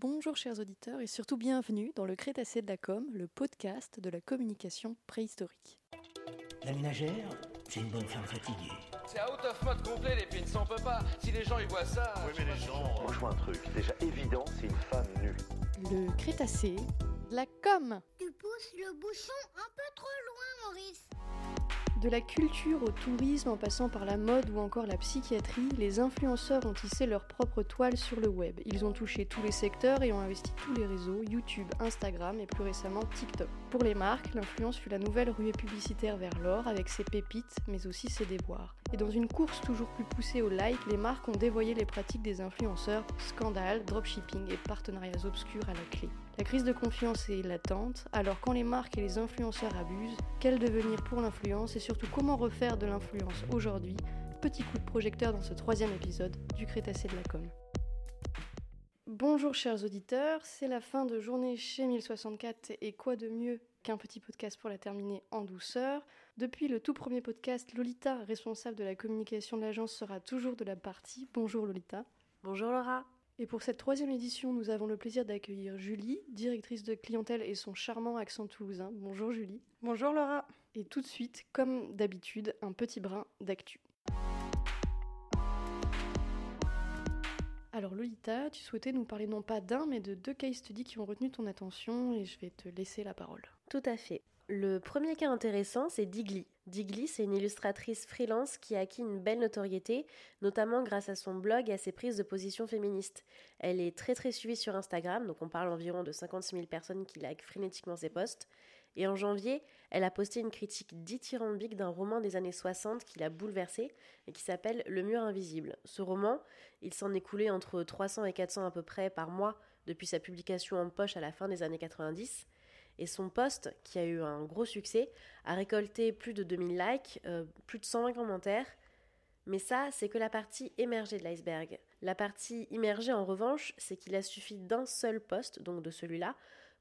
Bonjour chers auditeurs et surtout bienvenue dans le Crétacé de la com, le podcast de la communication préhistorique. La ménagère, c'est une bonne femme fatiguée. C'est out of mode complet les pins, on peut pas. Si les gens ils voient ça. Oui, mais les gens. Moi, je vois un truc. Déjà évident, c'est une femme nue. Le Crétacé de la com. Tu pousses le bouchon un peu trop loin, Maurice. De la culture au tourisme en passant par la mode ou encore la psychiatrie, les influenceurs ont tissé leur propre toile sur le web. Ils ont touché tous les secteurs et ont investi tous les réseaux, YouTube, Instagram et plus récemment TikTok. Pour les marques, l'influence fut la nouvelle ruée publicitaire vers l'or avec ses pépites mais aussi ses déboires. Et dans une course toujours plus poussée au like, les marques ont dévoyé les pratiques des influenceurs, scandales, dropshipping et partenariats obscurs à la clé. La crise de confiance est latente, alors quand les marques et les influenceurs abusent, quel devenir pour l'influence et surtout comment refaire de l'influence aujourd'hui? Petit coup de projecteur dans ce troisième épisode du Crétacé de la com. Bonjour chers auditeurs, c'est la fin de journée chez 1064 et quoi de mieux qu'un petit podcast pour la terminer en douceur. Depuis le tout premier podcast, Lolita, responsable de la communication de l'agence, sera toujours de la partie. Bonjour Lolita. Bonjour Laura. Et pour cette troisième édition, nous avons le plaisir d'accueillir Julie, directrice de clientèle et son charmant accent toulousain. Bonjour Julie. Bonjour Laura. Et tout de suite, comme d'habitude, un petit brin d'actu. Alors Lolita, tu souhaitais nous parler non pas d'un, mais de deux case studies qui ont retenu ton attention et je vais te laisser la parole. Tout à fait. Le premier cas intéressant, c'est Digli. Digli, c'est une illustratrice freelance qui a acquis une belle notoriété, notamment grâce à son blog et à ses prises de position féministes. Elle est très très suivie sur Instagram, donc on parle environ de 56 000 personnes qui likent frénétiquement ses posts. Et en janvier, elle a posté une critique dithyrambique d'un roman des années 60 qui l'a bouleversée et qui s'appelle Le mur invisible. Ce roman, il s'en est coulé entre 300 et 400 à peu près par mois depuis sa publication en poche à la fin des années 90. Et son post, qui a eu un gros succès, a récolté plus de 2000 likes, euh, plus de 120 commentaires. Mais ça, c'est que la partie émergée de l'iceberg. La partie immergée, en revanche, c'est qu'il a suffi d'un seul post, donc de celui-là,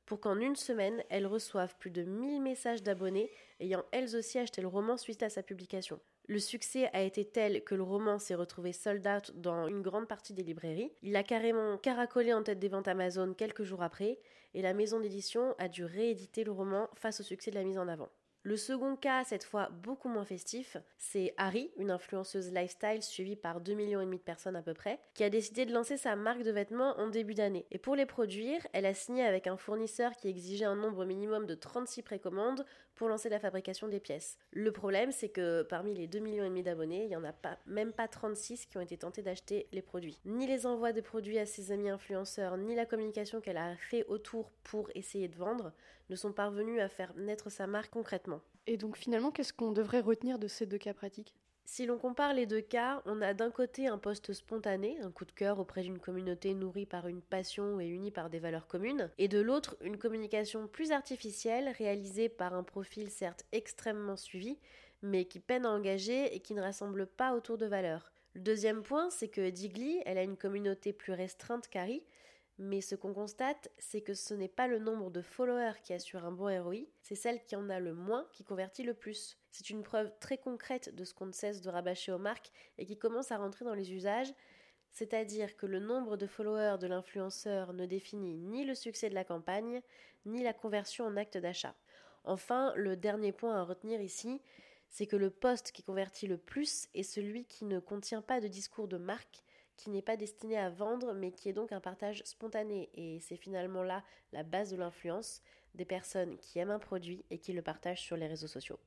pour qu'en une semaine, elles reçoivent plus de 1000 messages d'abonnés ayant elles aussi acheté le roman suite à sa publication. Le succès a été tel que le roman s'est retrouvé sold out dans une grande partie des librairies. Il a carrément caracolé en tête des ventes Amazon quelques jours après, et la maison d'édition a dû rééditer le roman face au succès de la mise en avant. Le second cas, cette fois beaucoup moins festif, c'est Harry, une influenceuse lifestyle suivie par 2 millions de personnes à peu près, qui a décidé de lancer sa marque de vêtements en début d'année. Et pour les produire, elle a signé avec un fournisseur qui exigeait un nombre minimum de 36 précommandes pour lancer la fabrication des pièces. Le problème, c'est que parmi les 2 millions d'abonnés, il y en a même pas 36 qui ont été tentés d'acheter les produits. Ni les envois de produits à ses amis influenceurs, ni la communication qu'elle a fait autour pour essayer de vendre ne sont parvenus à faire naître sa marque concrètement. Et donc finalement, qu'est-ce qu'on devrait retenir de ces deux cas pratiques? Si l'on compare les deux cas, on a d'un côté un poste spontané, un coup de cœur auprès d'une communauté nourrie par une passion et unie par des valeurs communes, et de l'autre une communication plus artificielle réalisée par un profil certes extrêmement suivi, mais qui peine à engager et qui ne rassemble pas autour de valeurs. Le deuxième point, c'est que Digli, elle a une communauté plus restreinte qu'Harry, mais ce qu'on constate, c'est que ce n'est pas le nombre de followers qui assure un bon ROI, c'est celle qui en a le moins qui convertit le plus. C'est une preuve très concrète de ce qu'on ne cesse de rabâcher aux marques et qui commence à rentrer dans les usages, c'est-à-dire que le nombre de followers de l'influenceur ne définit ni le succès de la campagne, ni la conversion en acte d'achat. Enfin, le dernier point à retenir ici, c'est que le poste qui convertit le plus est celui qui ne contient pas de discours de marque, qui n'est pas destiné à vendre, mais qui est donc un partage spontané. Et c'est finalement là la base de l'influence des personnes qui aiment un produit et qui le partagent sur les réseaux sociaux.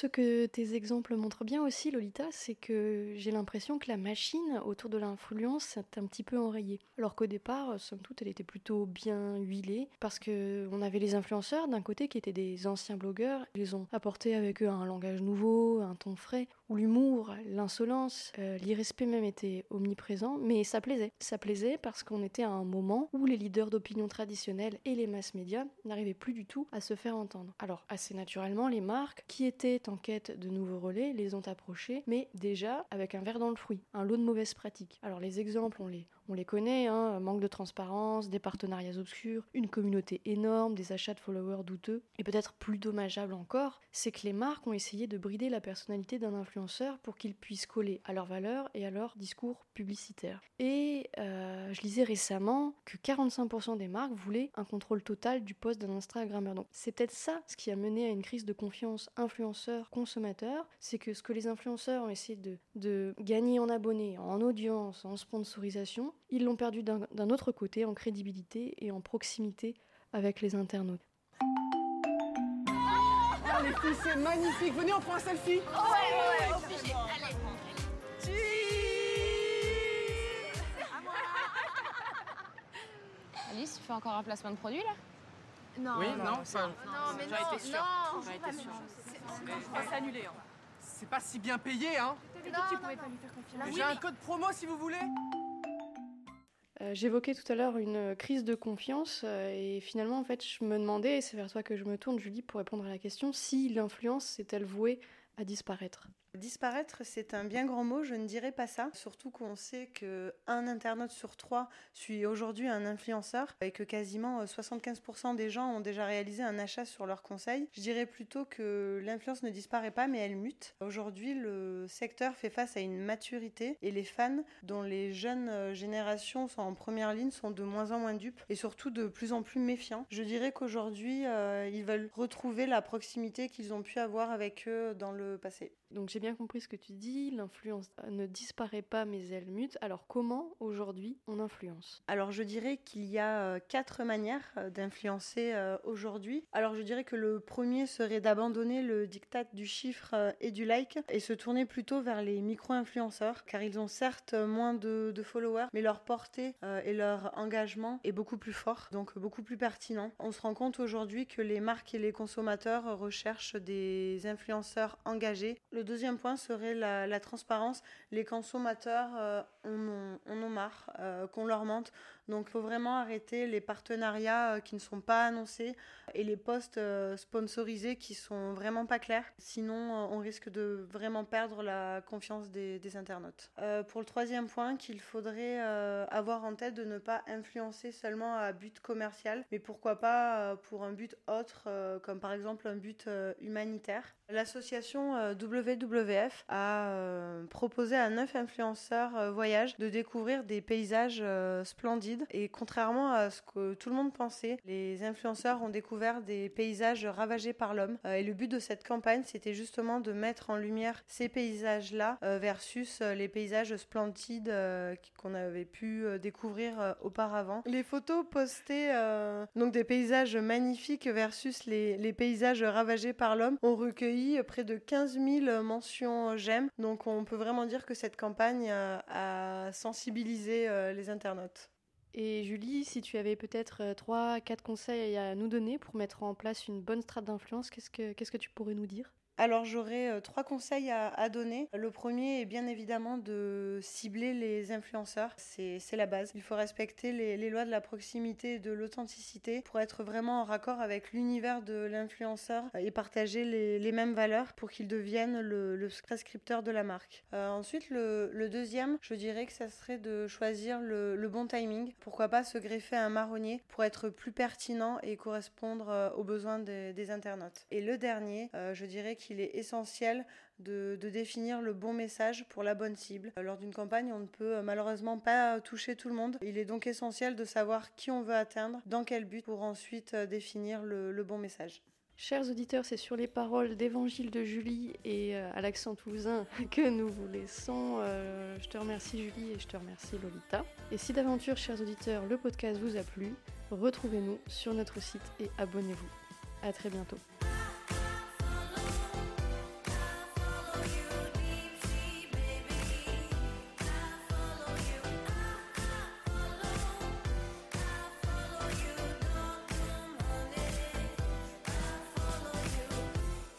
Ce que tes exemples montrent bien aussi, Lolita, c'est que j'ai l'impression que la machine autour de l'influence est un petit peu enrayée. Alors qu'au départ, somme toute, elle était plutôt bien huilée, parce que on avait les influenceurs d'un côté qui étaient des anciens blogueurs, ils ont apporté avec eux un langage nouveau, un ton frais, où l'humour, l'insolence, euh, l'irrespect même étaient omniprésents, mais ça plaisait. Ça plaisait parce qu'on était à un moment où les leaders d'opinion traditionnels et les masses médias n'arrivaient plus du tout à se faire entendre. Alors, assez naturellement, les marques qui étaient en quête de nouveaux relais les ont approchés, mais déjà avec un verre dans le fruit, un lot de mauvaises pratiques. Alors les exemples, on les, On les connaît, hein, manque de transparence, des partenariats obscurs, une communauté énorme, des achats de followers douteux. Et peut-être plus dommageable encore, c'est que les marques ont essayé de brider la personnalité d'un influenceur pour qu'il puisse coller à leurs valeurs et à leur discours publicitaire. Et euh, je lisais récemment que 45% des marques voulaient un contrôle total du poste d'un Instagrammeur. Donc c'est peut-être ça ce qui a mené à une crise de confiance influenceur-consommateur, c'est que ce que les influenceurs ont essayé de, de gagner en abonnés, en audience, en sponsorisation, ils l'ont perdu d'un autre côté en crédibilité et en proximité avec les internautes. Oh les filles, c'est magnifique. Venez, on prend un selfie. Oh, ouais, ouais, ouais, obligé. Allez. Alice, tu fais encore un placement de produit là? Non. Oui, non, enfin, Non, mais J'aurais non, été sûre. non. C'est annulé. Hein. c'est pas si bien payé, hein. T'avais dit que tu pouvais pas lui faire confiance. J'ai un code promo si vous voulez. Euh, J'évoquais tout à l'heure une crise de confiance euh, et finalement en fait je me demandais, et c'est vers toi que je me tourne Julie pour répondre à la question, si l'influence est-elle vouée à disparaître? Disparaître, c'est un bien grand mot, je ne dirais pas ça. Surtout qu'on sait que un internaute sur trois suit aujourd'hui un influenceur et que quasiment 75% des gens ont déjà réalisé un achat sur leur conseil. Je dirais plutôt que l'influence ne disparaît pas, mais elle mute. Aujourd'hui, le secteur fait face à une maturité et les fans, dont les jeunes générations sont en première ligne, sont de moins en moins dupes et surtout de plus en plus méfiants. Je dirais qu'aujourd'hui, euh, ils veulent retrouver la proximité qu'ils ont pu avoir avec eux dans le passé. Donc j'ai bien compris ce que tu dis, l'influence ne disparaît pas mais elle mute. Alors comment aujourd'hui on influence? Alors je dirais qu'il y a euh, quatre manières euh, d'influencer euh, aujourd'hui. Alors je dirais que le premier serait d'abandonner le diktat du chiffre euh, et du like et se tourner plutôt vers les micro-influenceurs car ils ont certes moins de, followers mais leur portée euh, et leur engagement est beaucoup plus fort donc beaucoup plus pertinent. On se rend compte aujourd'hui que les marques et les consommateurs recherchent des influenceurs engagés. Le deuxième point serait la, la transparence. Les consommateurs euh, en, ont marre euh, qu'on leur mente. Donc il faut vraiment arrêter les partenariats euh, qui ne sont pas annoncés et les posts euh, sponsorisés qui sont vraiment pas clairs. Sinon, on risque de vraiment perdre la confiance des, internautes. Pour le troisième point, qu'il faudrait avoir en tête de ne pas influencer seulement à but commercial, mais pourquoi pas pour un but autre, comme par exemple un but humanitaire. L'association WWF a proposé à neuf influenceurs euh, de découvrir des paysages euh, splendides et contrairement à ce que tout le monde pensait, les influenceurs ont découvert des paysages ravagés par l'homme Euh, et le but de cette campagne c'était justement de mettre en lumière ces paysages-là euh, versus les paysages splendides qu'on avait pu découvrir auparavant. Les photos postées donc des paysages magnifiques versus les, les paysages ravagés par l'homme ont recueilli près de 15 000 mentions j'aime. Donc on peut vraiment dire que cette campagne euh, a sensibilisé euh, les internautes. Et Julie, si tu avais peut-être euh, trois, quatre conseils à nous donner pour mettre en place une bonne strate d'influence, qu'est-ce que qu'est-ce que tu pourrais nous dire? Alors j'aurais euh, trois conseils à, donner. Le premier est bien évidemment de cibler les influenceurs. C'est la base. Il faut respecter les, lois de la proximité et de l'authenticité pour être vraiment en raccord avec l'univers de l'influenceur et partager les, mêmes valeurs pour qu'il devienne le, le prescripteur de la marque. Euh, ensuite, le, deuxième, je dirais que ça serait de choisir le, bon timing. Pourquoi pas se greffer un marronnier pour être plus pertinent et correspondre euh, aux besoins des, internautes. Et le dernier, je dirais qu'il est essentiel de, définir le bon message pour la bonne cible. Euh, Lors d'une campagne, on ne peut euh, malheureusement pas toucher tout le monde. Il est donc essentiel de savoir qui on veut atteindre, dans quel but, pour ensuite euh, définir le, le bon message. Chers auditeurs, c'est sur les paroles d'évangile de Julie et euh, à l'accent toulousain que nous vous laissons. Euh, je te remercie Julie et je te remercie Lolita. Et si d'aventure, chers auditeurs, le podcast vous a plu, retrouvez-nous sur notre site et abonnez-vous. À très bientôt.